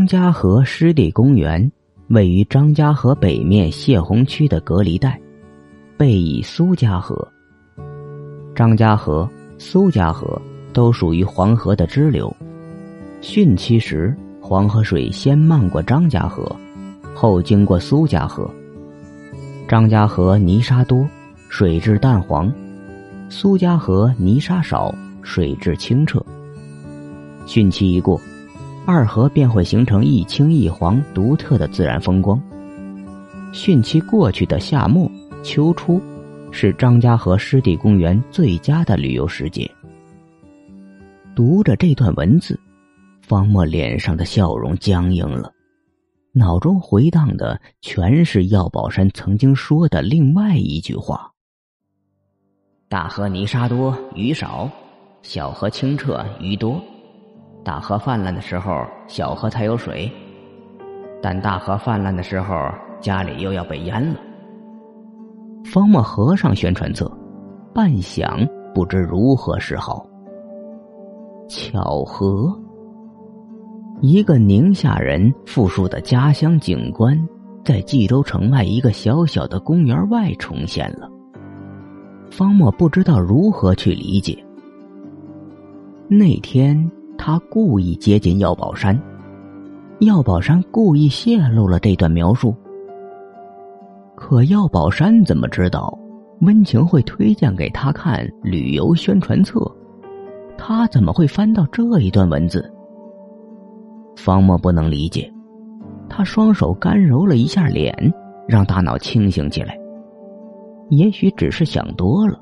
张家河湿地公园位于张家河北面泄洪区的隔离带，背倚苏家河。张家河、苏家河都属于黄河的支流。汛期时，黄河水先漫过张家河，后经过苏家河。张家河泥沙多，水质淡黄；苏家河泥沙少，水质清澈。汛期一过，二河便会形成一青一黄独特的自然风光。汛期过去的夏末、秋初，是张家河湿地公园最佳的旅游时节。读着这段文字，方墨脸上的笑容僵硬了。脑中回荡的全是药宝山曾经说的另外一句话：“大河泥沙多，鱼少；小河清澈，鱼多。大河泛滥的时候，小河才有水；但大河泛滥的时候，家里又要被淹了。”方墨合上宣传册，半晌不知如何是好。巧合。一个宁夏人复述的家乡景观，在冀州城外一个小小的公园外重现了。方墨不知道如何去理解。那天他故意接近药宝山，药宝山故意泄露了这段描述。可药宝山怎么知道温情会推荐给他看旅游宣传册？他怎么会翻到这一段文字？方墨不能理解，他双手干揉了一下脸，让大脑清醒起来。也许只是想多了。